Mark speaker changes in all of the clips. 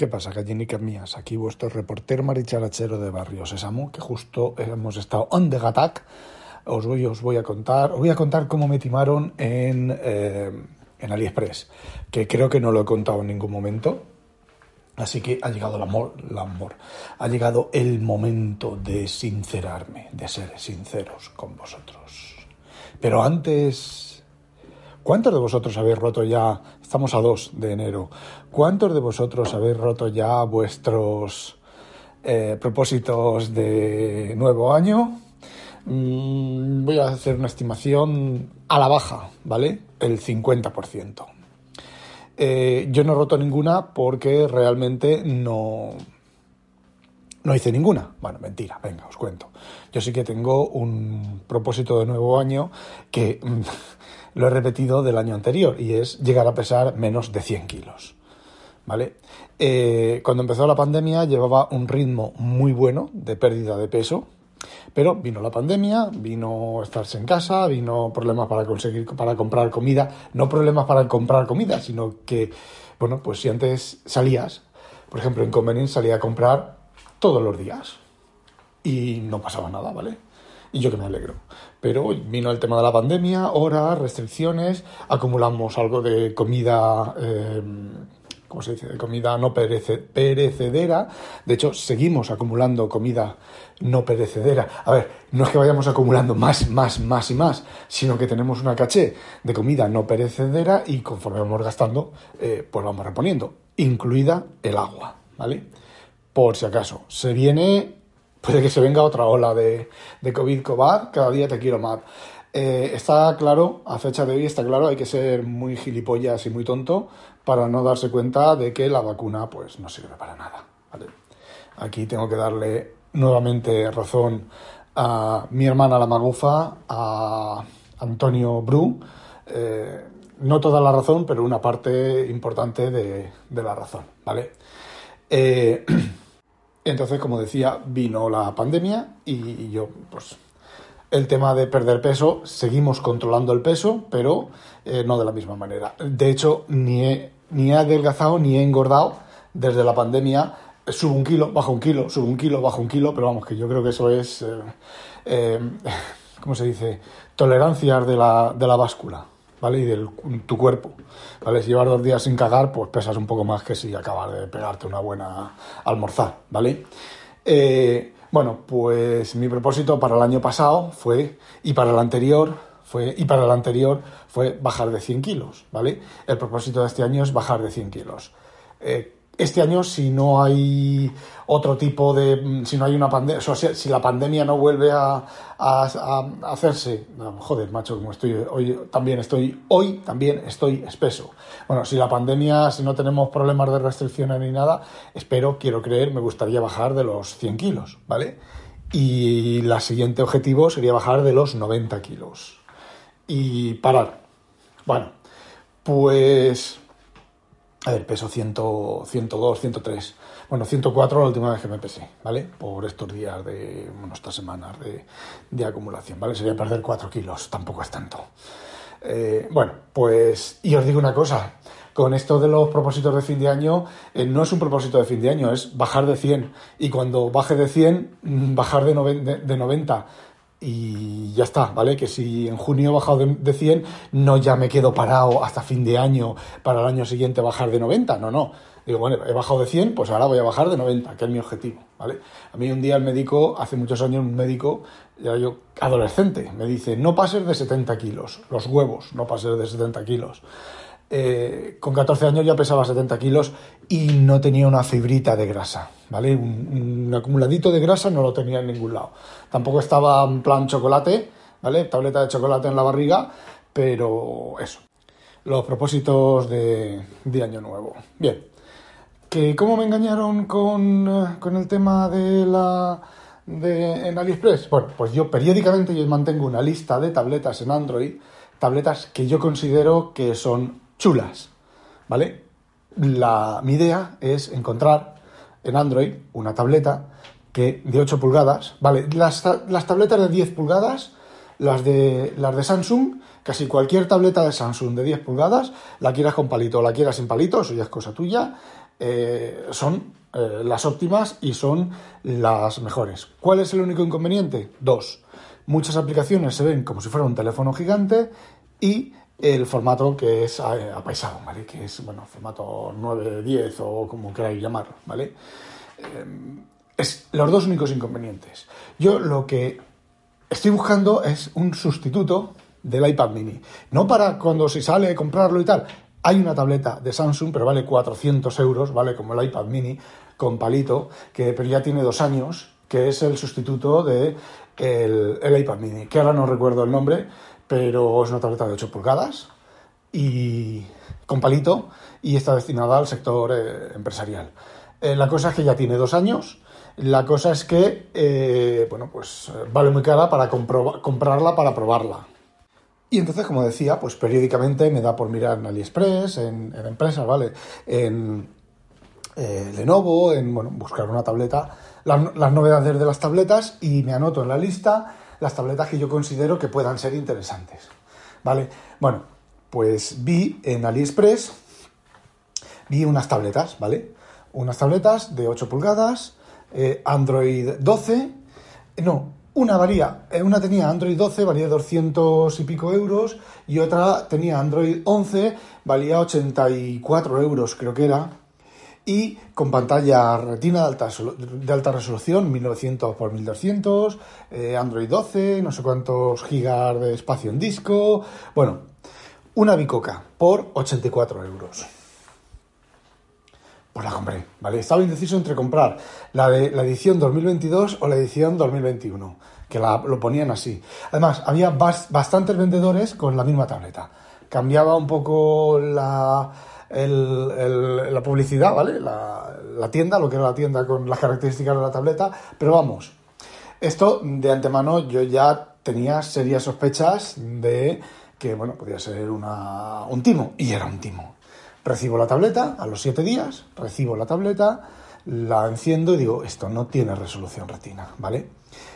Speaker 1: ¿Qué pasa, gallinicas mías? Aquí vuestro reportero maricharachero de Barrio Sésamo, que justo hemos estado on the attack. Os voy, a contar, os voy a contar cómo me timaron en, eh, en AliExpress, que creo que no lo he contado en ningún momento. Así que ha llegado el amor, el amor. Ha llegado el momento de sincerarme, de ser sinceros con vosotros. Pero antes ¿Cuántos de vosotros habéis roto ya, estamos a 2 de enero, cuántos de vosotros habéis roto ya vuestros eh, propósitos de nuevo año? Mm, voy a hacer una estimación a la baja, ¿vale? El 50%. Eh, yo no he roto ninguna porque realmente no, no hice ninguna. Bueno, mentira, venga, os cuento. Yo sí que tengo un propósito de nuevo año que lo he repetido del año anterior y es llegar a pesar menos de 100 kilos. ¿Vale? Eh, cuando empezó la pandemia llevaba un ritmo muy bueno de pérdida de peso, pero vino la pandemia, vino estarse en casa, vino problemas para conseguir, para comprar comida, no problemas para comprar comida, sino que, bueno, pues si antes salías, por ejemplo, en Convenience salía a comprar todos los días y no pasaba nada, ¿vale? y yo que me alegro. Pero vino el tema de la pandemia, horas, restricciones, acumulamos algo de comida, eh, ¿cómo se dice?, de comida no perecedera. De hecho, seguimos acumulando comida no perecedera. A ver, no es que vayamos acumulando más, más, más y más, sino que tenemos una caché de comida no perecedera y conforme vamos gastando, eh, pues vamos reponiendo, incluida el agua, ¿vale? Por si acaso, se viene puede que se venga otra ola de, COVID, COVID, cada día te quiero más. Eh, está claro, a fecha de hoy está claro, hay que ser muy gilipollas y muy tonto para no darse cuenta de que la vacuna pues no sirve para nada. Aquí tengo que darle nuevamente razón a mi hermana la magufa, a Antonio Bru. Eh, no toda la razón, pero una parte importante de, de la razón, ¿vale? Eh, Entonces, como decía, vino la pandemia y yo, pues, el tema de perder peso, seguimos controlando el peso, pero eh, no de la misma manera. De hecho, ni he, ni he adelgazado ni he engordado desde la pandemia. Subo un kilo, bajo un kilo, subo un kilo, bajo un kilo, pero vamos, que yo creo que eso es, eh, eh, ¿cómo se dice? Tolerancias de la, de la báscula. ¿Vale? Y de tu cuerpo, ¿vale? Si llevas dos días sin cagar, pues pesas un poco más que si acabas de pegarte una buena almorzar, ¿vale? Eh, bueno, pues mi propósito para el año pasado fue, y para el anterior, fue, y para el anterior fue bajar de 100 kilos, ¿vale? El propósito de este año es bajar de 100 kilos. Eh, este año si no hay otro tipo de mm, si no hay una pandemia o sea, si, la pandemia no vuelve a, hacerse joder macho como estoy hoy también estoy hoy también estoy espeso. Bueno si la pandemia si no tenemos problemas de restricciones ni nada espero quiero creer me gustaría bajar de los 100 kilos vale y la siguiente objetivo sería bajar de los 90 kilos. Y parar. Bueno pues a ver, peso 100, 102, 103. Bueno, 104 la última vez que me pesé, ¿vale? Por estos días de, bueno, estas semanas de, acumulación, ¿vale? Sería perder 4 kilos, tampoco es tanto. Eh, bueno, pues, y os digo una cosa, con esto de los propósitos de fin de año, eh, no es un propósito de fin de año, es bajar de 100. Y cuando baje de 100, mm, bajar de, de 90 y ya está, ¿vale? Que si en junio he bajado de, 100, no ya me quedo parado hasta fin de año para el año siguiente bajar de 90, no, no. Digo, bueno, he bajado de 100, pues ahora voy a bajar de 90, que es mi objetivo, ¿vale? A mí un día el médico, hace muchos años un médico, ya yo adolescente, me dice, no pases de 70 kilos, los huevos, no pases de 70 kilos. Eh, con 14 años ya pesaba 70 kilos y no tenía una fibrita de grasa, ¿vale? Un, acumuladito de grasa no lo tenía en ningún lado. Tampoco estaba en plan chocolate, ¿vale? Tableta de chocolate en la barriga, pero eso. Los propósitos de, Año Nuevo. Bien. ¿Que ¿Cómo me engañaron con, con el tema de la... De, en AliExpress? Bueno, pues yo periódicamente yo mantengo una lista de tabletas en Android, tabletas que yo considero que son chulas, ¿vale? La, mi idea es encontrar en Android una tableta que de 8 pulgadas, ¿vale? Las, las tabletas de 10 pulgadas, las de, las de Samsung, casi cualquier tableta de Samsung de 10 pulgadas, la quieras con palito o la quieras sin palito, eso ya es cosa tuya, eh, son eh, las óptimas y son las mejores. ¿Cuál es el único inconveniente? Dos. Muchas aplicaciones se ven como si fuera un teléfono gigante y el formato que es eh, apaisado, ¿vale? Que es, bueno, formato 910 o como queráis llamarlo, ¿vale? es los dos únicos inconvenientes. Yo lo que estoy buscando es un sustituto del iPad mini. No para cuando se sale comprarlo y tal. Hay una tableta de Samsung, pero vale 400 euros, vale como el iPad mini con palito, que pero ya tiene dos años, que es el sustituto de el, iPad mini, que ahora no recuerdo el nombre, pero es una tableta de 8 pulgadas y con palito y está destinada al sector eh, empresarial. Eh, la cosa es que ya tiene dos años. La cosa es que, eh, bueno, pues vale muy cara para comprarla para probarla. Y entonces, como decía, pues periódicamente me da por mirar en AliExpress, en, empresas, ¿vale? En Lenovo, en, bueno, buscar una tableta, las, novedades de las tabletas y me anoto en la lista las tabletas que yo considero que puedan ser interesantes, ¿vale? Bueno, pues vi en AliExpress, vi unas tabletas, ¿vale? Unas tabletas de 8 pulgadas, eh, Android 12, no, una valía, eh, una tenía Android 12, valía 200 y pico euros, y otra tenía Android 11, valía 84 euros, creo que era, y con pantalla retina de alta, resolución, 1900 x 1200, Android 12, no sé cuántos gigas de espacio en disco, bueno, una bicoca por 84 euros. Pues la compré, ¿vale? Estaba indeciso entre comprar la de la edición 2022 o la edición 2021, que lo ponían así. Además, había bastantes vendedores con la misma tableta. Cambiaba un poco la, la publicidad, ¿vale? La, la, tienda, lo que era la tienda con las características de la tableta, pero vamos, esto de antemano yo ya tenía serias sospechas de que, bueno, podía ser una, un timo, y era un timo. Recibo la tableta a los 7 días, recibo la tableta, la enciendo y digo, esto no tiene resolución retina, ¿vale?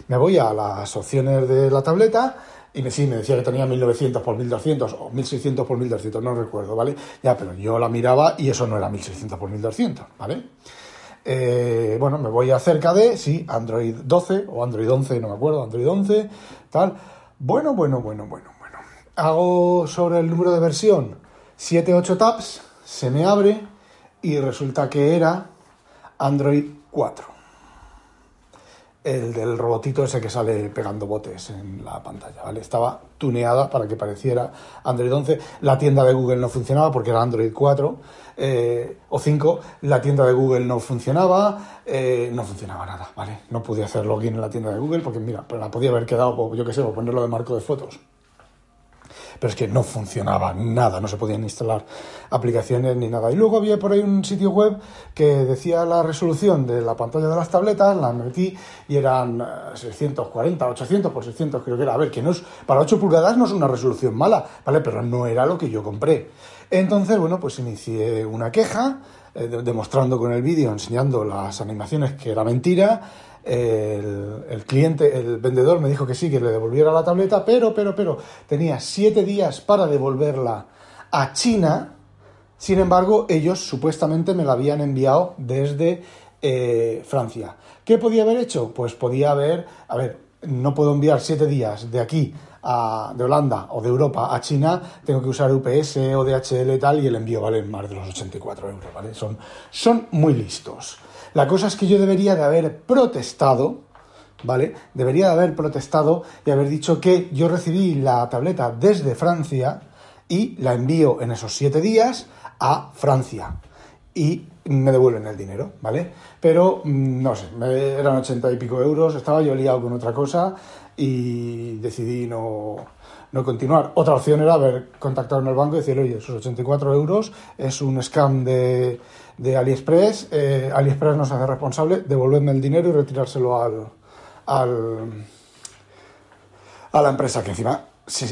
Speaker 1: Me voy a las opciones de la tableta y me, sí, me decía que tenía 1900 por 1200 o 1600 por 1200, no recuerdo, ¿vale? Ya, pero yo la miraba y eso no era 1600 por 1200, ¿vale? Eh, bueno, me voy acerca de, sí, Android 12 o Android 11, no me acuerdo, Android 11, tal. Bueno, bueno, bueno, bueno, bueno. Hago sobre el número de versión 7, 8 tabs se me abre y resulta que era Android 4. El del robotito ese que sale pegando botes en la pantalla, ¿vale? Estaba tuneada para que pareciera Android 11. La tienda de Google no funcionaba porque era Android 4 eh, o 5. La tienda de Google no funcionaba, eh, no funcionaba nada, ¿vale? No podía hacer login en la tienda de Google porque, mira, pues la podía haber quedado, yo qué sé, por ponerlo de marco de fotos pero es que no funcionaba nada, no se podían instalar aplicaciones ni nada. Y luego había por ahí un sitio web que decía la resolución de la pantalla de las tabletas, la metí y eran 640, eh, 800 por 600 creo que era. A ver, que no es, para 8 pulgadas no es una resolución mala, ¿vale? Pero no era lo que yo compré. Entonces, bueno, pues inicié una queja, eh, demostrando con el vídeo, enseñando las animaciones que era mentira, el, cliente, el vendedor me dijo que sí, que le devolviera la tableta, pero, pero, pero, tenía siete días para devolverla a China. Sin embargo, ellos supuestamente me la habían enviado desde eh, Francia. ¿Qué podía haber hecho? Pues podía haber, a ver, no puedo enviar siete días de aquí a, de Holanda o de Europa a China, tengo que usar UPS o DHL y tal, y el envío vale más de los 84 euros, ¿vale? Son, son muy listos. La cosa es que yo debería de haber protestado, ¿vale? Debería de haber protestado y haber dicho que yo recibí la tableta desde Francia y la envío en esos siete días a Francia. Y me devuelven el dinero, ¿vale? Pero mm, no sé, eran ochenta y pico euros, estaba yo liado con otra cosa y decidí no, no continuar. Otra opción era haber contactado en el banco y decir, oye, esos 84 euros es un scam de, de AliExpress, eh, AliExpress nos hace responsable, devolverme el dinero y retirárselo al, al, a la empresa, que encima,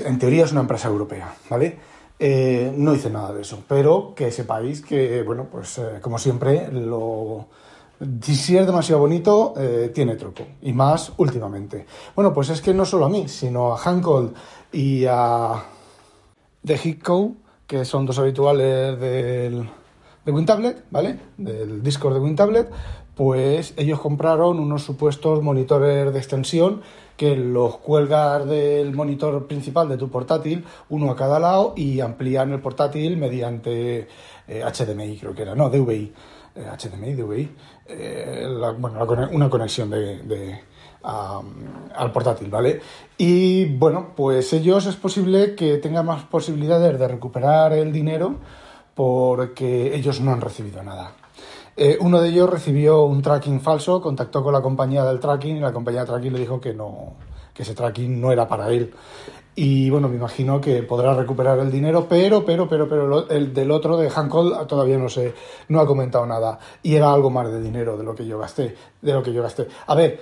Speaker 1: en teoría es una empresa europea, ¿vale? Eh, no hice nada de eso, pero que sepáis que, bueno, pues eh, como siempre, lo, si es demasiado bonito, tiene truco, y más últimamente. Bueno, pues es que no solo a mí, sino a Hancold y a The Hitco, que son dos habituales del de WinTablet, ¿vale? Del Discord de WinTablet, pues ellos compraron unos supuestos monitores de extensión que los cuelgas del monitor principal de tu portátil, uno a cada lado, y amplían el portátil mediante HDMI, creo que era, no, DVI, HDMI, DVI, bueno, una conexión de al portátil, ¿vale? Y bueno, pues ellos es posible que tengan más posibilidades de recuperar el dinero porque ellos no han recibido nada. Eh, uno de ellos recibió un tracking falso, contactó con la compañía del tracking y la compañía de tracking le dijo que no, que ese tracking no era para él. Y bueno, me imagino que podrá recuperar el dinero, pero, pero, pero, pero el del otro, de Hancock, todavía no sé, no ha comentado nada. Y era algo más de dinero de lo que yo gasté, de lo que yo gasté. A ver,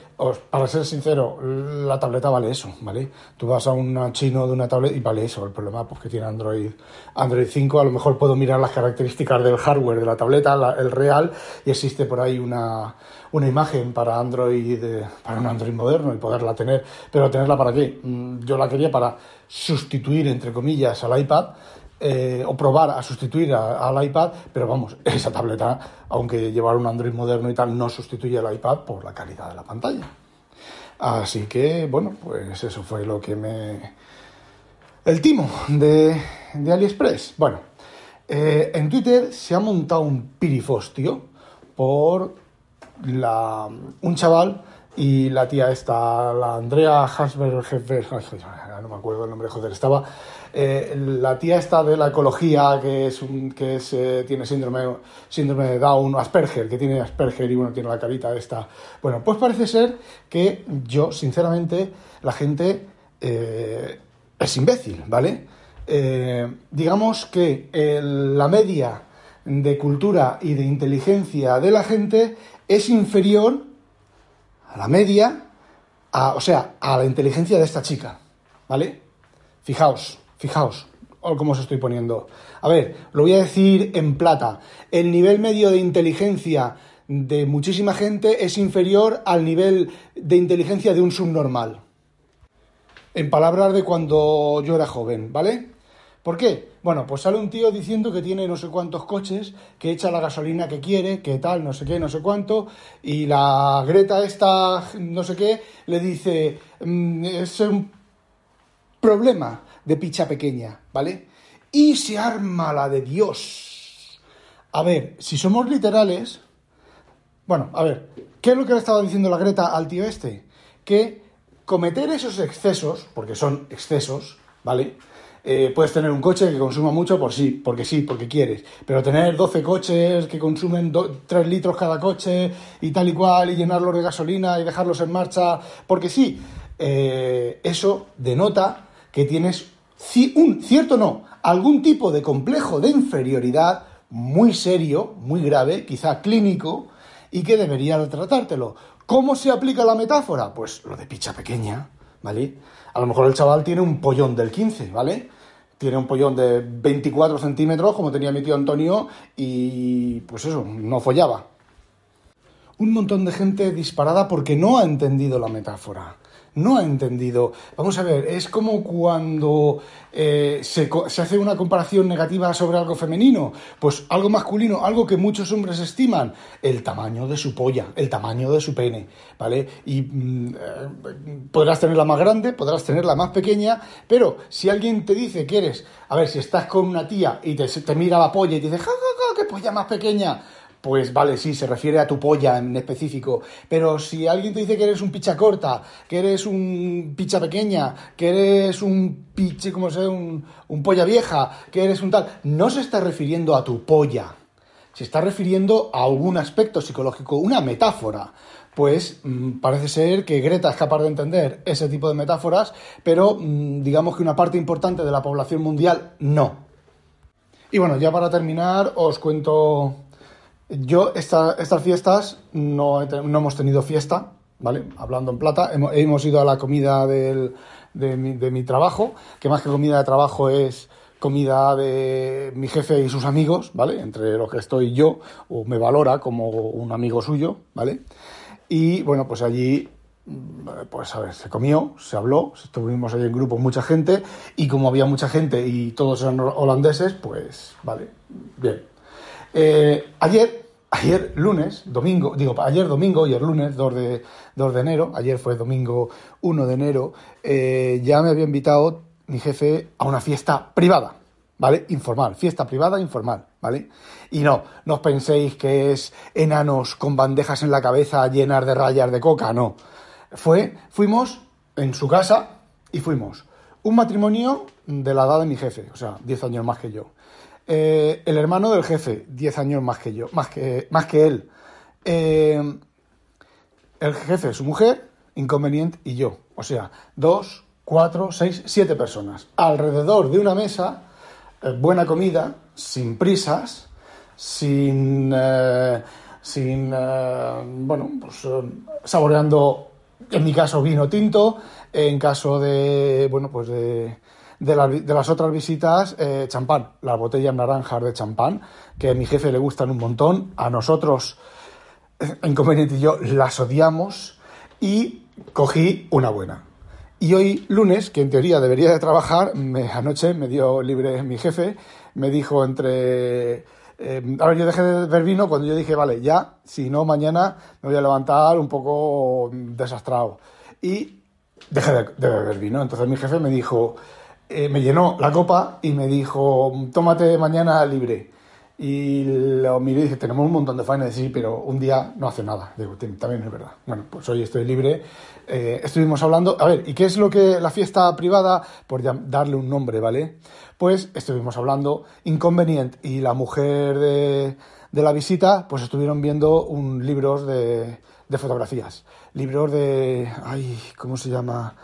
Speaker 1: para ser sincero, la tableta vale eso, ¿vale? Tú vas a un chino de una tableta y vale eso. El problema pues que tiene Android, Android 5, a lo mejor puedo mirar las características del hardware de la tableta, el real, y existe por ahí una, una imagen para Android, para un Android moderno y poderla tener. Pero tenerla para qué? Mm, yo la quería para sustituir, entre comillas, al iPad. Eh, o probar a sustituir al iPad, pero vamos, esa tableta, aunque llevar un Android moderno y tal, no sustituye al iPad por la calidad de la pantalla. Así que, bueno, pues eso fue lo que me... El timo de, de AliExpress. Bueno, eh, en Twitter se ha montado un pirifostio por la, un chaval y la tía esta, la Andrea Hasberg, no me acuerdo el nombre, joder, estaba eh, la tía esta de la ecología que es un, que es, eh, tiene síndrome, síndrome de Down, Asperger, que tiene Asperger y bueno, tiene la carita esta. Bueno, pues parece ser que yo, sinceramente, la gente eh, es imbécil, ¿vale? digamos que la media de cultura y de inteligencia de la gente es inferior a la media, o sea, a la inteligencia de esta chica, ¿vale? Fijaos, fijaos cómo os estoy poniendo. A ver, lo voy a decir en plata. El nivel medio de inteligencia de muchísima gente es inferior al nivel de inteligencia de un subnormal. En palabras de cuando yo era joven, ¿vale? ¿Por qué? Bueno, pues sale un tío diciendo que tiene no sé cuántos coches, que echa la gasolina que quiere, que tal, no sé qué, no sé cuánto, y la Greta esta, no sé qué, le dice, mm, es un problema de picha pequeña, ¿vale? Y se arma la de Dios. A ver, si somos literales, bueno, a ver, ¿qué es lo que le estaba diciendo la Greta al tío este? Que cometer esos excesos, porque son excesos, ¿vale? Eh, puedes tener un coche que consuma mucho por sí, porque sí, porque quieres, pero tener 12 coches que consumen 3 litros cada coche y tal y cual, y llenarlos de gasolina y dejarlos en marcha, porque sí, eh, eso denota que tienes un cierto no, algún tipo de complejo de inferioridad muy serio, muy grave, quizá clínico, y que debería tratártelo. ¿Cómo se aplica la metáfora? Pues lo de picha pequeña, ¿vale? A lo mejor el chaval tiene un pollón del 15, ¿vale? Tiene un pollón de 24 centímetros, como tenía mi tío Antonio, y pues eso, no follaba. Un montón de gente disparada porque no ha entendido la metáfora no ha entendido. Vamos a ver, es como cuando eh, se, se, hace una comparación negativa sobre algo femenino, pues algo masculino, algo que muchos hombres estiman, el tamaño de su polla, el tamaño de su pene, ¿vale? Y mm, eh, podrás tenerla más grande, podrás tenerla más pequeña, pero si alguien te dice que eres, a ver, si estás con una tía y te, te mira la polla y te dice, ja, ja, ja, qué polla más pequeña, pues vale, sí, se refiere a tu polla en específico. Pero si alguien te dice que eres un picha corta, que eres un picha pequeña, que eres un piche, como sé, un, un polla vieja, que eres un tal, no se está refiriendo a tu polla. Se está refiriendo a algún aspecto psicológico, una metáfora. Pues mm, parece ser que Greta es capaz de entender ese tipo de metáforas, pero mm, digamos que una parte importante de la población mundial no. Y bueno, ya para terminar, os cuento yo, estas fiestas no, hemos tenido fiesta, ¿vale? Hablando en plata, hemos, ido a la comida de, mi, trabajo, que más que comida de trabajo es comida de mi jefe y sus amigos, ¿vale? Entre los que estoy yo, o me valora como un amigo suyo, ¿vale? Y bueno, pues allí, pues a ver, se comió, se habló, estuvimos ahí en grupo mucha gente, y como había mucha gente y todos eran holandeses, pues, vale, bien. Eh, ayer, ayer lunes, domingo, digo, ayer domingo y lunes 2 de, 2 de enero, ayer fue domingo 1 de enero, eh, ya me había invitado mi jefe a una fiesta privada, ¿vale? Informal, fiesta privada informal, ¿vale? Y no, no os penséis que es enanos con bandejas en la cabeza llenas de rayas de coca, no. Fue, fuimos en su casa y fuimos un matrimonio de la edad de mi jefe, o sea, 10 años más que yo. Eh, el hermano del jefe, 10 años más que yo, más que, más que él. Eh, el jefe, su mujer, inconveniente, y yo. O sea, dos, cuatro, seis, siete personas. Alrededor de una mesa, eh, buena comida, sin prisas, sin. sin. bueno, pues saboreando, en mi caso, vino tinto, en caso de. bueno, pues de de, las otras visitas, eh, champán, las botellas naranjas de champán, que a mi jefe le gustan un montón, a nosotros, inconveniente y yo, las odiamos, y cogí una buena. Y hoy, lunes, que en teoría debería de trabajar, me, anoche me dio libre mi jefe, me dijo entre... Eh, a ver, yo dejé de beber vino cuando yo dije, vale, ya, si no, mañana me voy a levantar un poco desastrado. Y dejé de, de beber vino. Entonces mi jefe me dijo, eh, me llenó la copa y me dijo, tómate mañana libre. Y lo miré y dije, tenemos un montón de faena. sí, pero un día no hace nada. Digo, también es verdad. Bueno, pues hoy estoy libre. Eh, estuvimos hablando, a ver, ¿y qué es lo que la fiesta privada? Por darle un nombre, ¿vale? Pues estuvimos hablando, Inconvenient y la mujer de, de la visita, pues estuvieron viendo un libros de, de fotografías. Libros de, ay, ¿cómo se llama?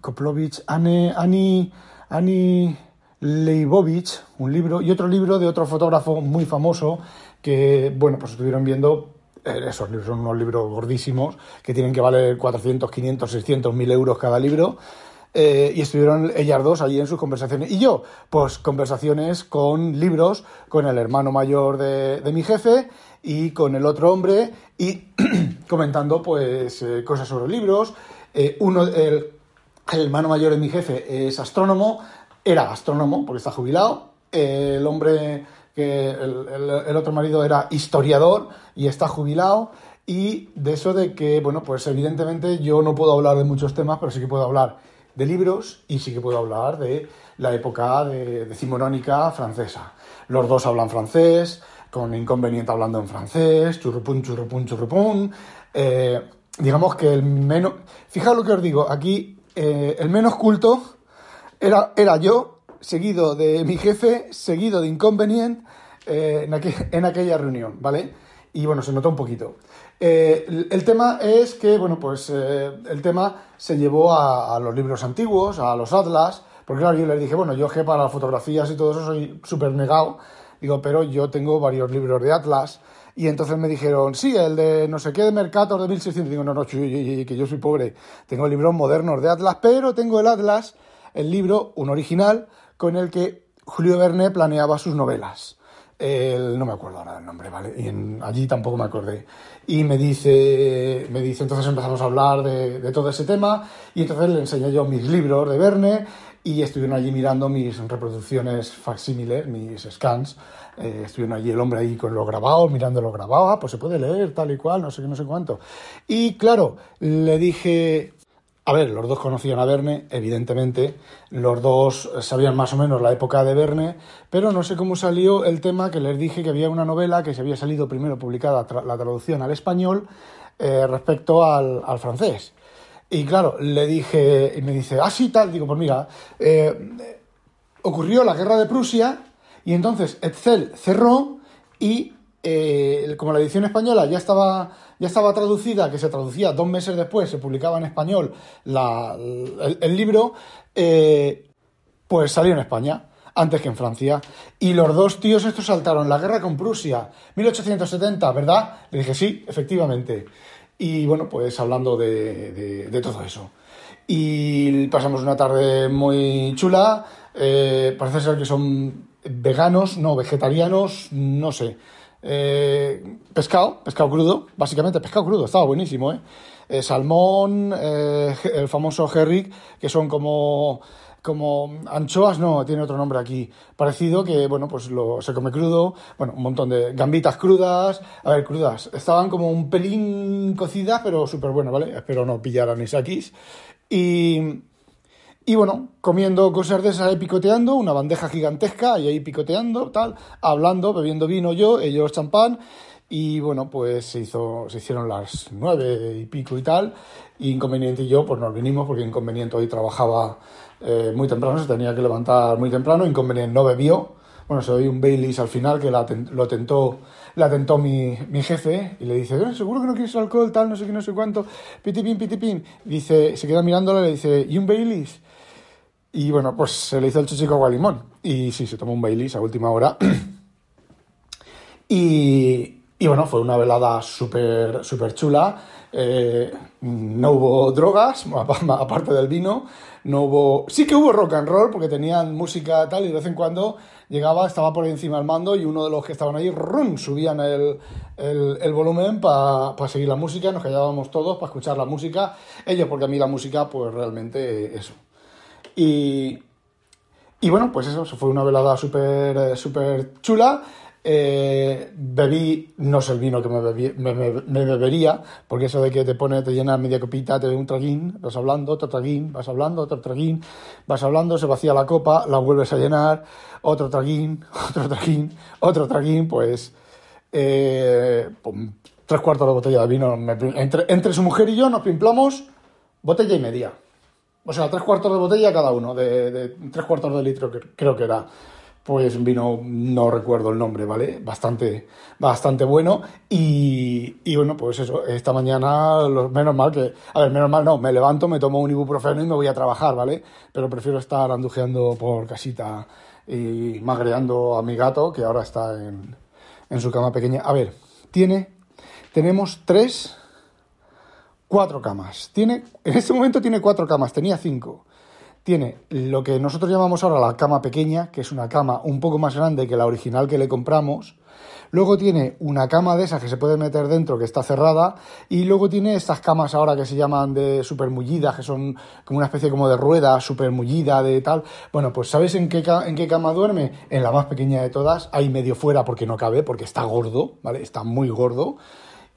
Speaker 1: Koplovich, Annie, Annie, Annie Leibovich, un libro, y otro libro de otro fotógrafo muy famoso que, bueno, pues estuvieron viendo eh, esos libros son unos libros gordísimos que tienen que valer 400, 500, 600, 1000 euros cada libro. Eh, y estuvieron ellas dos allí en sus conversaciones. Y yo, pues conversaciones con libros, con el hermano mayor de, de mi jefe y con el otro hombre, y comentando pues eh, cosas sobre libros. uno, el, el hermano mayor de mi jefe es astrónomo, era astrónomo porque está jubilado. El hombre, que el, otro marido era historiador y está jubilado. Y de eso de que, bueno, pues evidentemente yo no puedo hablar de muchos temas, pero sí que puedo hablar de libros y sí que puedo hablar de la época de, decimonónica francesa. Los dos hablan francés, con inconveniente hablando en francés, churrupún, churrupún, churrupún. Eh, digamos que el menos... Fijaos lo que os digo, aquí eh, el menos culto era, era yo, seguido de mi jefe, seguido de Inconvenient eh, en, aquella reunión, ¿vale? Y bueno, se notó un poquito. Eh, el, tema es que, bueno, pues el tema se llevó a, los libros antiguos, a los atlas, porque claro, yo les dije, bueno, yo que para las fotografías y todo eso soy súper negado, digo, pero yo tengo varios libros de atlas, y entonces me dijeron, sí, el de no sé qué de Mercator de 1600. Digo, no, no, que yo soy pobre. Tengo libros modernos de Atlas, pero tengo el Atlas, el libro, un original, con el que Julio Verne planeaba sus novelas. no me acuerdo ahora del nombre, ¿vale? Y allí tampoco me acordé. Y me dice, me dice, entonces empezamos a hablar de, de todo ese tema, y entonces le enseñé yo mis libros de Verne, y estuvieron allí mirando mis reproducciones facsímiles, mis scans. Eh, estuvieron allí el hombre ahí con los grabados, mirando los grabados, ah, pues se puede leer tal y cual, no sé qué, no sé cuánto. Y claro, le dije, a ver, los dos conocían a Verne, evidentemente, los dos sabían más o menos la época de Verne, pero no sé cómo salió el tema que les dije que había una novela que se había salido primero publicada, la traducción al español, eh, respecto al, al francés. Y claro, le dije, y me dice, ah, sí, tal. Digo, pues mira, eh, ocurrió la guerra de Prusia y entonces Etzel cerró y eh, como la edición española ya estaba, ya estaba traducida, que se traducía dos meses después, se publicaba en español el, libro, eh, pues salió en España antes que en Francia. Y los dos tíos estos saltaron la guerra con Prusia, 1870, ¿verdad? Le dije, sí, efectivamente. Y bueno, pues hablando de, todo eso. Y pasamos una tarde muy chula. Eh, parece ser que son veganos, no, vegetarianos, no sé. Eh, pescado, pescado crudo, básicamente pescado crudo, estaba buenísimo, ¿eh? eh salmón, el famoso herrick, que son como como anchoas, no, tiene otro nombre aquí, parecido que, bueno, pues lo, se come crudo, bueno, un montón de gambitas crudas, a ver, crudas, estaban como un pelín cocidas, pero súper buenas, ¿vale? Espero no pillar anisakis. Y, y bueno, comiendo cosas de esas ahí picoteando, una bandeja gigantesca y ahí picoteando, tal, hablando, bebiendo vino yo, ellos champán, y bueno, pues se, hizo, se hicieron las nueve y pico y tal. Y Inconveniente y yo, pues nos vinimos porque Inconveniente hoy trabajaba eh, muy temprano, se tenía que levantar muy temprano. Inconveniente no bebió. Bueno, se dio un Baileys al final que la, lo tentó, la tentó mi, mi jefe y le dice, eh, seguro que no quieres alcohol, tal, no sé qué, no sé cuánto, pitipín, pitipín. Dice, se queda mirándole y le dice, ¿y un Baileys? Y bueno, pues se le hizo el chichico agua limón. Y sí, se tomó un Baileys a última hora. y, y bueno, fue una velada súper super chula. Eh, no hubo drogas, aparte del vino. No hubo. Sí que hubo rock and roll, porque tenían música tal, y de vez en cuando llegaba, estaba por encima del mando, y uno de los que estaban ahí, rum, subían el, el, volumen para seguir la música. Nos callábamos todos para escuchar la música. Ellos, porque a mí la música, pues realmente eso. Y. Y bueno, pues eso, fue una velada súper super chula. Eh, bebí, no sé el vino que me, me, bebería, porque eso de que te pone, te llena media copita, te da un traguín, vas hablando, otro traguín, vas hablando, otro traguín, vas hablando, se vacía la copa, la vuelves a llenar, otro traguín, otro traguín, otro traguín, pues, eh, tres cuartos de botella de vino, entre, entre su mujer y yo nos pimplamos botella y media. O sea, tres cuartos de botella cada uno, de, de tres cuartos de litro creo que era pues vino, no recuerdo el nombre, ¿vale? Bastante, bastante bueno. Y, y bueno, pues eso, esta mañana, menos mal que, a ver, menos mal no, me levanto, me tomo un ibuprofeno y me voy a trabajar, ¿vale? Pero prefiero estar andujeando por casita y magreando a mi gato, que ahora está en, en su cama pequeña. A ver, tiene, tenemos tres, cuatro camas. Tiene, en este momento tiene cuatro camas, tenía cinco tiene lo que nosotros llamamos ahora la cama pequeña, que es una cama un poco más grande que la original que le compramos. Luego tiene una cama de esas que se puede meter dentro, que está cerrada. Y luego tiene estas camas ahora que se llaman de super mullidas, que son como una especie como de rueda super mullida, de tal. Bueno, pues ¿sabes en qué, en qué cama duerme? En la más pequeña de todas. Ahí medio fuera porque no cabe, porque está gordo, ¿vale? Está muy gordo.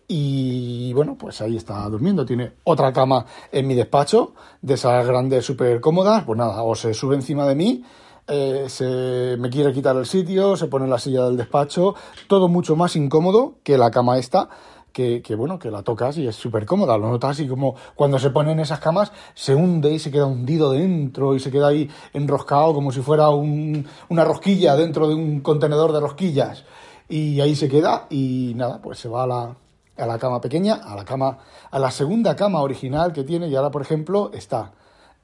Speaker 1: Y bueno, pues ahí está durmiendo. Tiene otra cama en mi despacho, de esas grandes súper cómodas. Pues nada, o se sube encima de mí, eh, se me quiere quitar el sitio, se pone en la silla del despacho. Todo mucho más incómodo que la cama esta. Que, bueno, que la tocas y es súper cómoda, lo notas así como cuando se pone en esas camas se hunde y se queda hundido dentro y se queda ahí enroscado como si fuera una rosquilla dentro de un contenedor de rosquillas y ahí se queda y nada, pues se va a la, a la cama pequeña, a la cama, a la segunda cama original que tiene y ahora, por ejemplo, está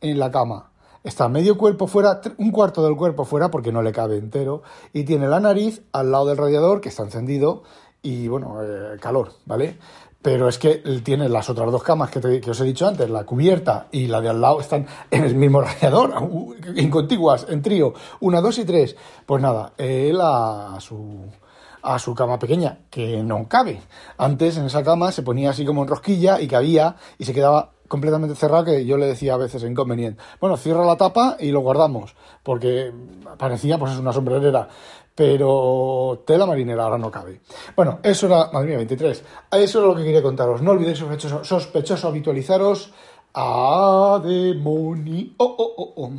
Speaker 1: en la cama. Está medio cuerpo fuera, un cuarto del cuerpo fuera porque no le cabe entero y tiene la nariz al lado del radiador que está encendido y bueno, eh, calor, ¿vale? Pero es que tiene las otras dos camas que, os he dicho antes, la cubierta y la de al lado, están en el mismo radiador, en contiguas, en trío, una, dos y tres. Pues nada, él a su a su cama pequeña, que no cabe. Antes en esa cama se ponía así como en rosquilla y cabía y se quedaba completamente cerrado que yo le decía a veces inconveniente. Bueno, cierra la tapa y lo guardamos, porque parecía pues es una sombrerera, pero tela marinera ahora no cabe. Bueno, eso era, madre mía, 23. Eso era lo que quería contaros. No olvidéis sospechoso, sospechoso habitualizaros a demonio. Oh, oh, oh, oh.